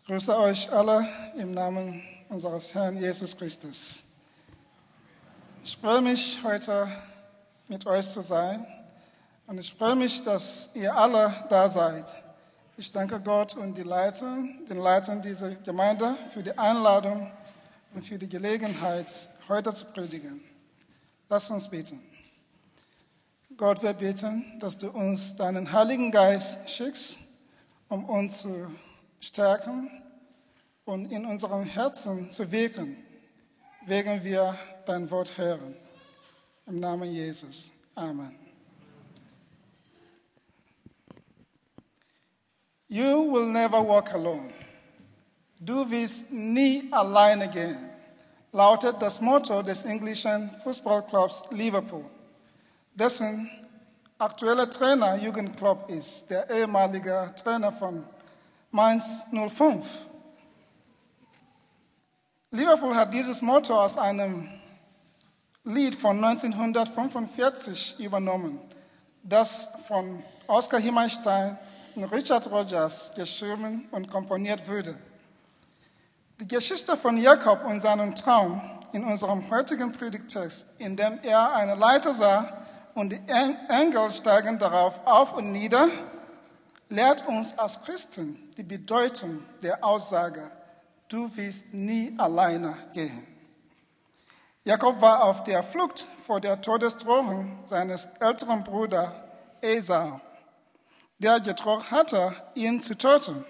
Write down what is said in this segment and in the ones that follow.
Ich grüße euch alle im Namen unseres Herrn Jesus Christus. Ich freue mich, heute mit euch zu sein und ich freue mich, dass ihr alle da seid. Ich danke Gott und die Leiter, den Leitern dieser Gemeinde für die Einladung und für die Gelegenheit, heute zu predigen. Lass uns beten. Gott, wir beten, dass du uns deinen Heiligen Geist schickst, um uns zu stärken und in unserem Herzen zu wirken, wegen wir dein Wort hören. Im Namen Jesus. Amen. You will never walk alone. Du wirst nie alleine gehen, lautet das Motto des englischen Fußballclubs Liverpool, dessen aktueller Trainer Klopp ist, der ehemalige Trainer von Mainz 05. Liverpool hat dieses Motto aus einem Lied von 1945 übernommen, das von Oskar Himmelstein und Richard Rogers geschrieben und komponiert wurde. Die Geschichte von Jakob und seinem Traum in unserem heutigen Predigtext, in dem er eine Leiter sah und die Engel steigen darauf auf und nieder, lehrt uns als Christen die Bedeutung der Aussage, du wirst nie alleine gehen. Jakob war auf der Flucht vor der Todesdrohung seines älteren Bruders Esau, der gedroht hatte, ihn zu töten.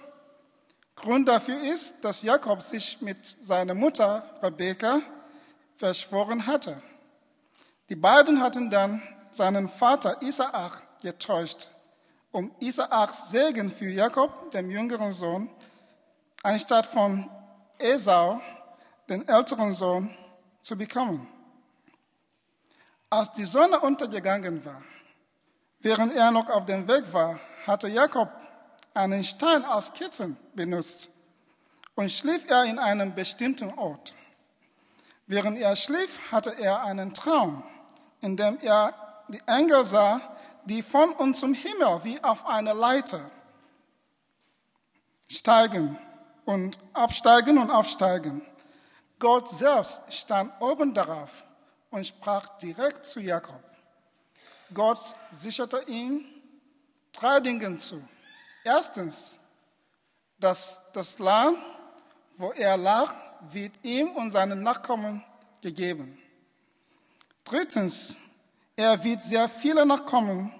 Grund dafür ist, dass Jakob sich mit seiner Mutter Rebekka verschworen hatte. Die beiden hatten dann seinen Vater Isaak getäuscht, um Isaaks Segen für Jakob, dem jüngeren Sohn, anstatt von Esau, den älteren Sohn, zu bekommen. Als die Sonne untergegangen war, während er noch auf dem Weg war, hatte Jakob einen Stein als Kissen benutzt und schlief er in einem bestimmten Ort. Während er schlief, hatte er einen Traum, in dem er die Engel sah, die von und zum Himmel wie auf eine Leiter steigen und absteigen und aufsteigen. Gott selbst stand oben darauf und sprach direkt zu Jakob. Gott sicherte ihm drei Dinge zu. Erstens, dass das Land, wo er lag, wird ihm und seinen Nachkommen gegeben. Drittens, er wird sehr viele Nachkommen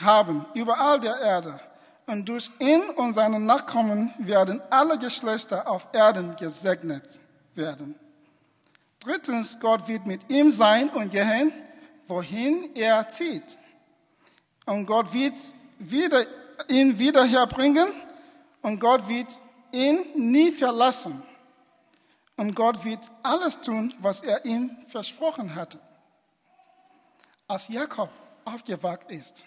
haben, überall der Erde und durch ihn und seine Nachkommen werden alle Geschlechter auf Erden gesegnet werden. Drittens, Gott wird mit ihm sein und gehen, wohin er zieht. Und Gott wird wieder, ihn wieder herbringen und Gott wird ihn nie verlassen. Und Gott wird alles tun, was er ihm versprochen hatte. Als Jakob aufgewacht ist,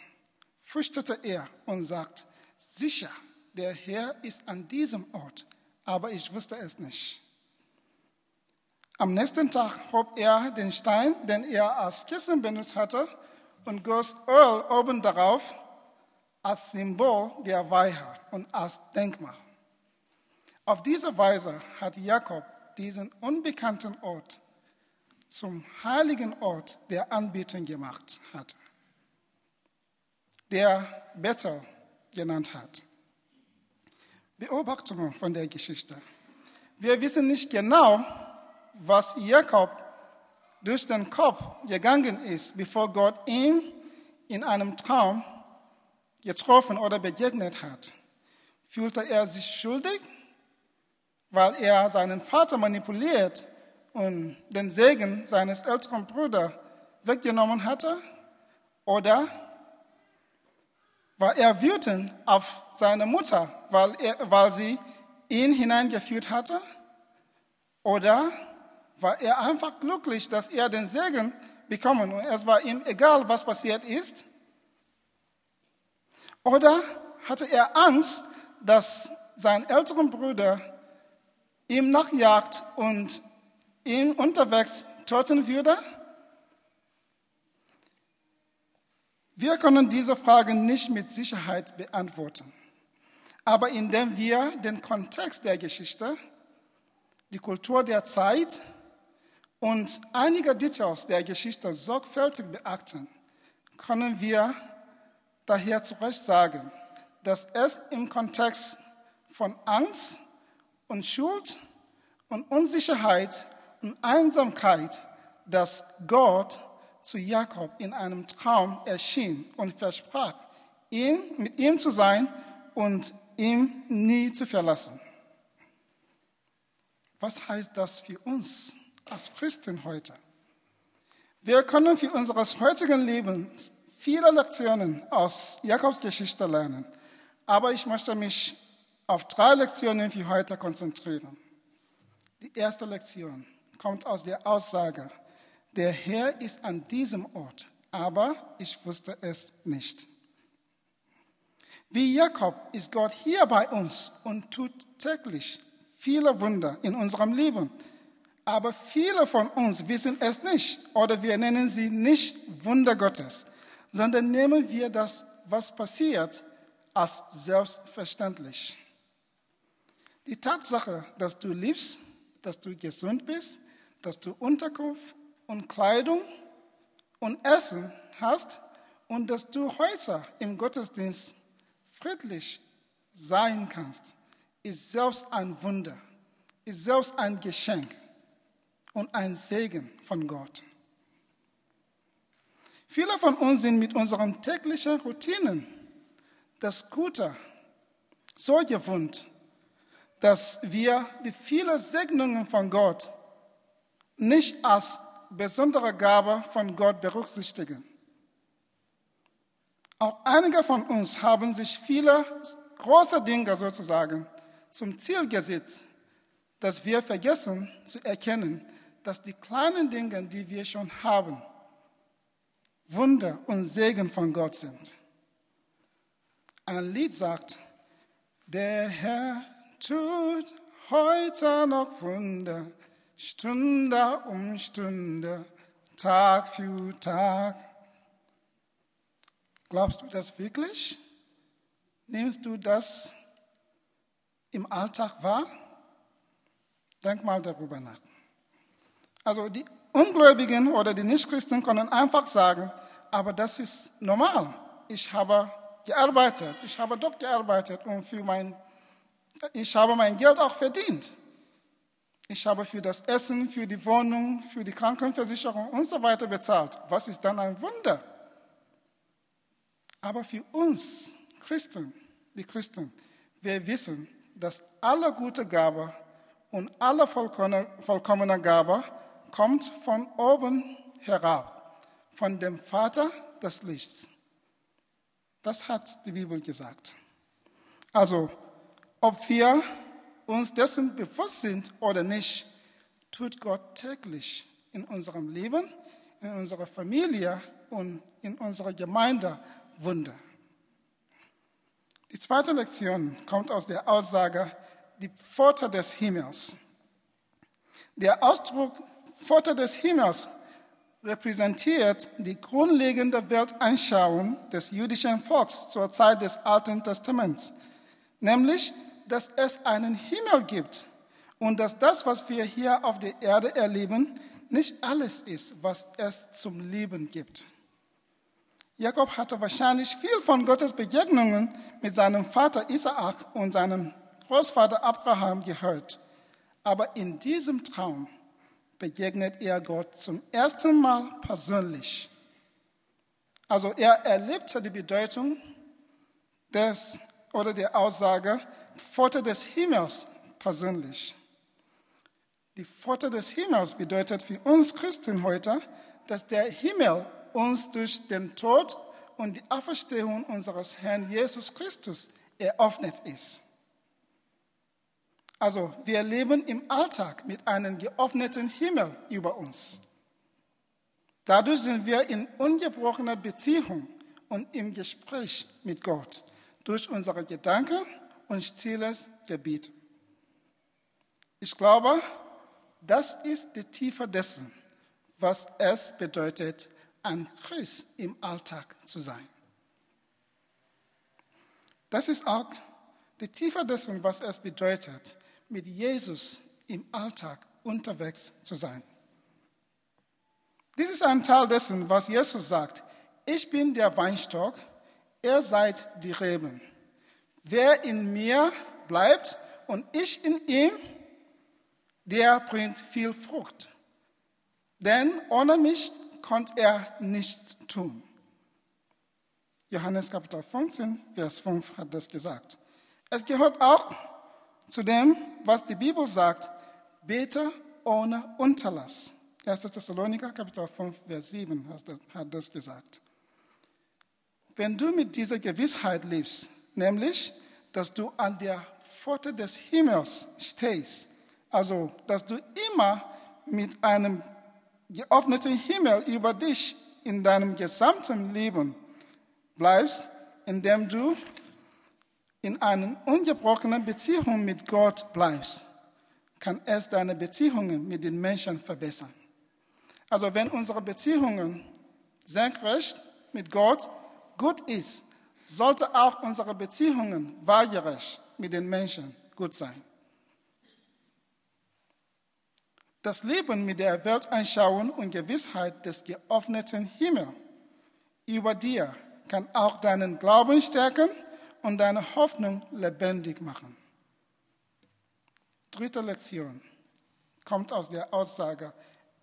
fürchtete er und sagt, sicher, der Herr ist an diesem Ort, aber ich wusste es nicht. Am nächsten Tag hob er den Stein, den er als Kissen benutzt hatte, und goss Öl oben darauf als Symbol der Weihe und als Denkmal. Auf diese Weise hat Jakob diesen unbekannten Ort zum heiligen Ort der Anbetung gemacht hat, der Bethel genannt hat. Beobachtungen von der Geschichte. Wir wissen nicht genau, was Jakob durch den Kopf gegangen ist, bevor Gott ihn in einem Traum getroffen oder begegnet hat. Fühlte er sich schuldig, weil er seinen Vater manipuliert und den Segen seines älteren Bruders weggenommen hatte? Oder war er wütend auf seine Mutter, weil, er, weil sie ihn hineingeführt hatte? Oder war er einfach glücklich, dass er den Segen bekommen und es war ihm egal, was passiert ist? Oder hatte er Angst, dass sein älterer Bruder ihm nachjagt und ihn unterwegs töten würde? Wir können diese Fragen nicht mit Sicherheit beantworten. Aber indem wir den Kontext der Geschichte, die Kultur der Zeit und einige Details der Geschichte sorgfältig beachten, können wir daher zu Recht sagen, dass es im Kontext von Angst und Schuld und Unsicherheit und Einsamkeit, dass Gott zu Jakob in einem Traum erschien und versprach, ihn, mit ihm zu sein und ihn nie zu verlassen. Was heißt das für uns als Christen heute? Wir können für unseres heutigen Lebens viele Lektionen aus Jakobs Geschichte lernen, aber ich möchte mich auf drei Lektionen für heute konzentrieren. Die erste Lektion kommt aus der Aussage, der Herr ist an diesem Ort, aber ich wusste es nicht. Wie Jakob ist Gott hier bei uns und tut täglich viele Wunder in unserem Leben. Aber viele von uns wissen es nicht oder wir nennen sie nicht Wunder Gottes, sondern nehmen wir das, was passiert, als selbstverständlich. Die Tatsache, dass du liebst, dass du gesund bist, dass du Unterkunft und Kleidung und Essen hast und dass du heute im Gottesdienst friedlich sein kannst, ist selbst ein Wunder, ist selbst ein Geschenk und ein Segen von Gott. Viele von uns sind mit unseren täglichen Routinen das Gute so gewohnt, dass wir die vielen Segnungen von Gott nicht als besondere Gabe von Gott berücksichtigen. Auch einige von uns haben sich viele große Dinge sozusagen zum Ziel gesetzt, dass wir vergessen zu erkennen, dass die kleinen Dinge, die wir schon haben, Wunder und Segen von Gott sind. Ein Lied sagt, der Herr tut heute noch Wunder, Stunde um Stunde, Tag für Tag. Glaubst du das wirklich? Nimmst du das im Alltag wahr? Denk mal darüber nach. Also die Ungläubigen oder die Nichtchristen können einfach sagen, aber das ist normal. Ich habe gearbeitet, ich habe dort gearbeitet und für mein, ich habe mein Geld auch verdient. Ich habe für das Essen, für die Wohnung, für die Krankenversicherung und so weiter bezahlt. Was ist dann ein Wunder? Aber für uns Christen, die Christen, wir wissen, dass alle gute Gabe und alle vollkommene Gabe kommt von oben herab, von dem Vater des Lichts. Das hat die Bibel gesagt. Also, ob wir uns dessen bewusst sind oder nicht, tut Gott täglich in unserem Leben, in unserer Familie und in unserer Gemeinde Wunder. Die zweite Lektion kommt aus der Aussage, die Pforte des Himmels. Der Ausdruck Pforte des Himmels repräsentiert die grundlegende Weltanschauung des jüdischen Volks zur Zeit des Alten Testaments, nämlich dass es einen Himmel gibt und dass das, was wir hier auf der Erde erleben, nicht alles ist, was es zum Leben gibt. Jakob hatte wahrscheinlich viel von Gottes Begegnungen mit seinem Vater Isaak und seinem Großvater Abraham gehört. Aber in diesem Traum begegnet er Gott zum ersten Mal persönlich. Also er erlebte die Bedeutung des oder der Aussage, Pforte des Himmels persönlich. Die Pforte des Himmels bedeutet für uns Christen heute, dass der Himmel uns durch den Tod und die Auferstehung unseres Herrn Jesus Christus eröffnet ist. Also wir leben im Alltag mit einem geöffneten Himmel über uns. Dadurch sind wir in ungebrochener Beziehung und im Gespräch mit Gott durch unsere Gedanken und stilles Gebet. Ich glaube, das ist die Tiefe dessen, was es bedeutet, ein Christ im Alltag zu sein. Das ist auch die Tiefe dessen, was es bedeutet, mit Jesus im Alltag unterwegs zu sein. Dies ist ein Teil dessen, was Jesus sagt. Ich bin der Weinstock, ihr seid die Reben. Wer in mir bleibt und ich in ihm, der bringt viel Frucht. Denn ohne mich konnte er nichts tun. Johannes Kapitel 15, Vers 5 hat das gesagt. Es gehört auch zu dem, was die Bibel sagt, bete ohne Unterlass. 1. Thessaloniker Kapitel 5, Vers 7 hat das gesagt. Wenn du mit dieser Gewissheit lebst, nämlich, dass du an der Pforte des Himmels stehst, also, dass du immer mit einem geöffneten Himmel über dich in deinem gesamten Leben bleibst, indem du in einer ungebrochenen Beziehung mit Gott bleibst, kann es deine Beziehungen mit den Menschen verbessern. Also wenn unsere Beziehungen senkrecht mit Gott gut ist, sollte auch unsere Beziehungen waagerecht mit den Menschen gut sein. Das Leben mit der Weltanschauung und Gewissheit des geöffneten Himmels über dir kann auch deinen Glauben stärken und deine Hoffnung lebendig machen. Dritte Lektion kommt aus der Aussage,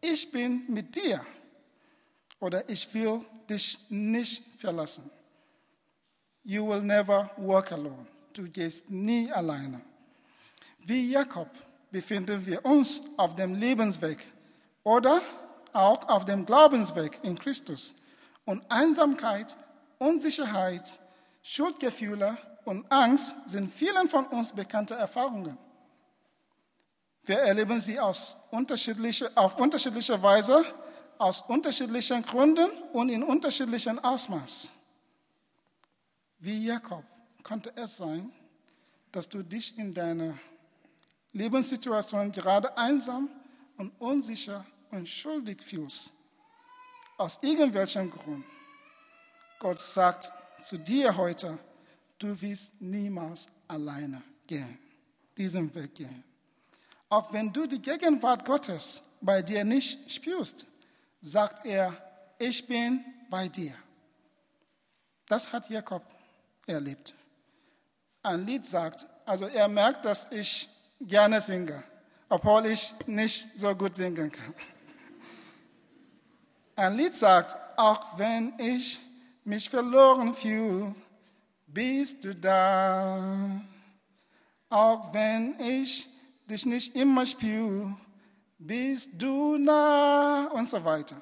ich bin mit dir oder ich will dich nicht verlassen. You will never walk alone. Du gehst nie alleine. Wie Jakob befinden wir uns auf dem Lebensweg oder auch auf dem Glaubensweg in Christus. Und Einsamkeit, Unsicherheit, Schuldgefühle und Angst sind vielen von uns bekannte Erfahrungen. Wir erleben sie aus unterschiedliche, auf unterschiedliche Weise, aus unterschiedlichen Gründen und in unterschiedlichem Ausmaß. Wie Jakob konnte es sein, dass du dich in deiner Lebenssituation gerade einsam und unsicher und schuldig fühlst. Aus irgendwelchem Grund. Gott sagt zu dir heute, du wirst niemals alleine gehen, diesen Weg gehen. Auch wenn du die Gegenwart Gottes bei dir nicht spürst, sagt er, ich bin bei dir. Das hat Jakob erlebt. Ein Lied sagt, also er merkt, dass ich gerne singe, obwohl ich nicht so gut singen kann. Ein Lied sagt, auch wenn ich mich verloren fühle, bist du da. Auch wenn ich dich nicht immer spüre, bist du nah und so weiter.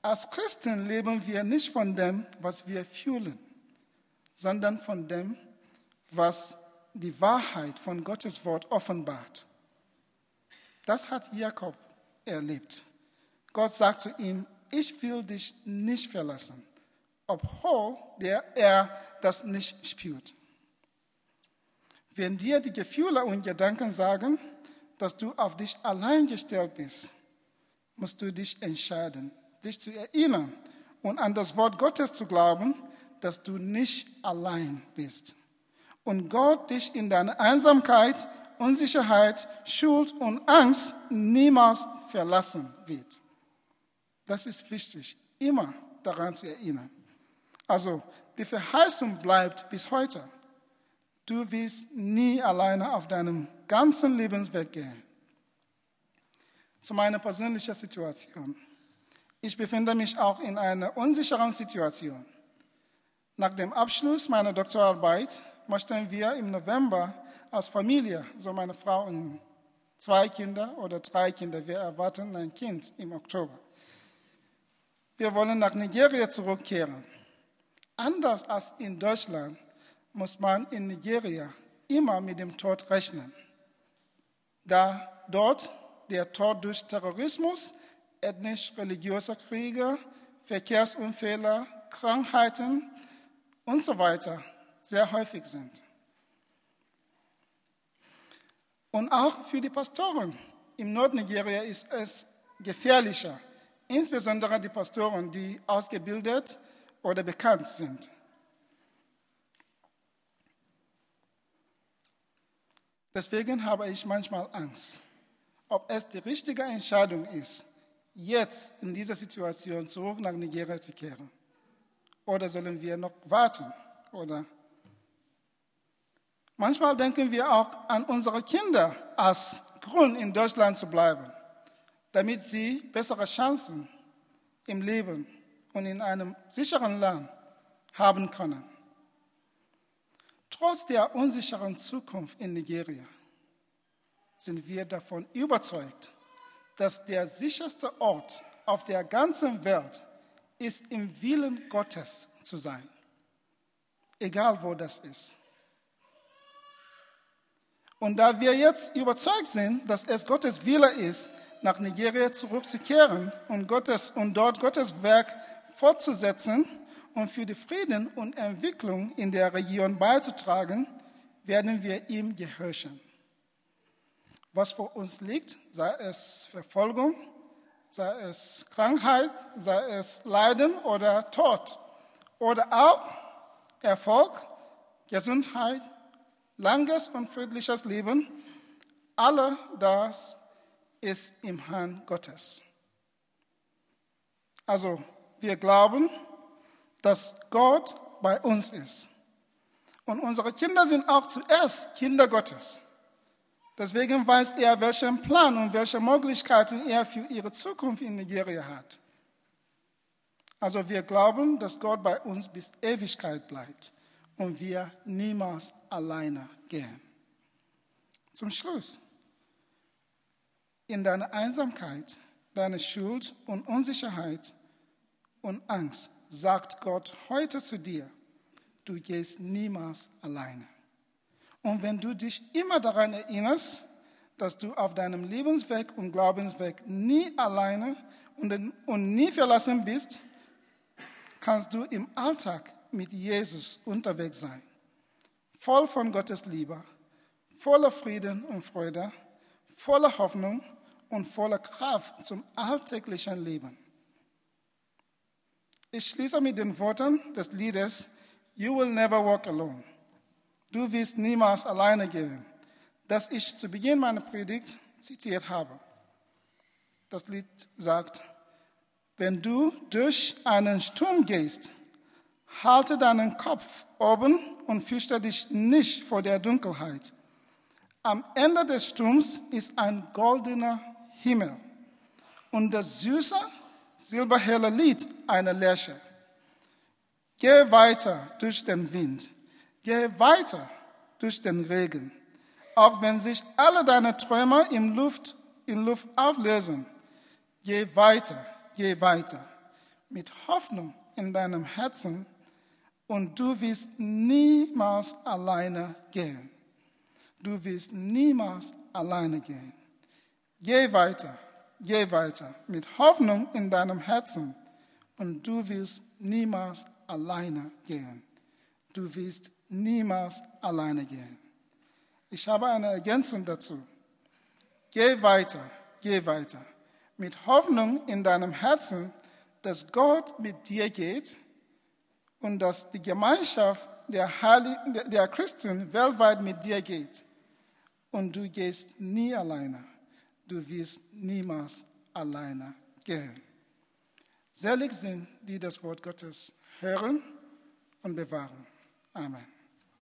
Als Christen leben wir nicht von dem, was wir fühlen, sondern von dem, was die Wahrheit von Gottes Wort offenbart. Das hat Jakob erlebt. Gott sagt zu ihm, ich will dich nicht verlassen, obwohl der, er das nicht spürt. Wenn dir die Gefühle und Gedanken sagen, dass du auf dich allein gestellt bist, musst du dich entscheiden, dich zu erinnern und an das Wort Gottes zu glauben, dass du nicht allein bist und Gott dich in deiner Einsamkeit, Unsicherheit, Schuld und Angst niemals verlassen wird. Das ist wichtig, immer daran zu erinnern. Also, die Verheißung bleibt bis heute. Du wirst nie alleine auf deinem ganzen Lebensweg gehen. Zu meiner persönlichen Situation. Ich befinde mich auch in einer unsicheren Situation. Nach dem Abschluss meiner Doktorarbeit möchten wir im November als Familie, so meine Frau und zwei Kinder oder drei Kinder, wir erwarten ein Kind im Oktober. Wir wollen nach Nigeria zurückkehren. Anders als in Deutschland muss man in Nigeria immer mit dem Tod rechnen, da dort der Tod durch Terrorismus, ethnisch-religiöse Kriege, Verkehrsunfälle, Krankheiten und so weiter sehr häufig sind. Und auch für die Pastoren im Nordnigeria ist es gefährlicher, insbesondere die Pastoren, die ausgebildet oder bekannt sind. Deswegen habe ich manchmal Angst, ob es die richtige Entscheidung ist, jetzt in dieser Situation zurück nach Nigeria zu kehren. Oder sollen wir noch warten? Oder manchmal denken wir auch an unsere Kinder als Grund, in Deutschland zu bleiben, damit sie bessere Chancen im Leben und in einem sicheren Land haben können. Trotz der unsicheren Zukunft in Nigeria sind wir davon überzeugt, dass der sicherste Ort auf der ganzen Welt ist, im Willen Gottes zu sein. Egal wo das ist. Und da wir jetzt überzeugt sind, dass es Gottes Wille ist, nach Nigeria zurückzukehren und, Gottes, und dort Gottes Werk fortzusetzen und für die Frieden und Entwicklung in der Region beizutragen, werden wir ihm gehorchen. Was vor uns liegt, sei es Verfolgung, sei es Krankheit, sei es Leiden oder Tod oder auch Erfolg, Gesundheit, langes und friedliches Leben, alle das ist im Hand Gottes. Also wir glauben, dass Gott bei uns ist. Und unsere Kinder sind auch zuerst Kinder Gottes. Deswegen weiß er, welchen Plan und welche Möglichkeiten er für ihre Zukunft in Nigeria hat. Also wir glauben, dass Gott bei uns bis Ewigkeit bleibt und wir niemals alleine gehen. Zum Schluss. In deiner Einsamkeit, deiner Schuld und Unsicherheit und Angst sagt Gott heute zu dir, du gehst niemals alleine. Und wenn du dich immer daran erinnerst, dass du auf deinem Lebensweg und Glaubensweg nie alleine und nie verlassen bist, kannst du im Alltag mit Jesus unterwegs sein, voll von Gottes Liebe, voller Frieden und Freude, voller Hoffnung und voller Kraft zum alltäglichen Leben. Ich schließe mit den Worten des Liedes You will never walk alone. Du wirst niemals alleine gehen, das ich zu Beginn meiner Predigt zitiert habe. Das Lied sagt, wenn du durch einen Sturm gehst, halte deinen Kopf oben und fürchte dich nicht vor der Dunkelheit. Am Ende des Sturms ist ein goldener Himmel und das süße, silberhelle Lied einer Lerche. Geh weiter durch den Wind, geh weiter durch den Regen, auch wenn sich alle deine Träume in Luft, in Luft auflösen. Geh weiter, geh weiter, mit Hoffnung in deinem Herzen und du wirst niemals alleine gehen. Du wirst niemals alleine gehen. Geh weiter, geh weiter mit Hoffnung in deinem Herzen und du wirst niemals alleine gehen. Du wirst niemals alleine gehen. Ich habe eine Ergänzung dazu. Geh weiter, geh weiter mit Hoffnung in deinem Herzen, dass Gott mit dir geht und dass die Gemeinschaft der, Heilig der Christen weltweit mit dir geht. Und du gehst nie alleine du wirst niemals alleine gehen. Selig sind, die das Wort Gottes hören und bewahren. Amen.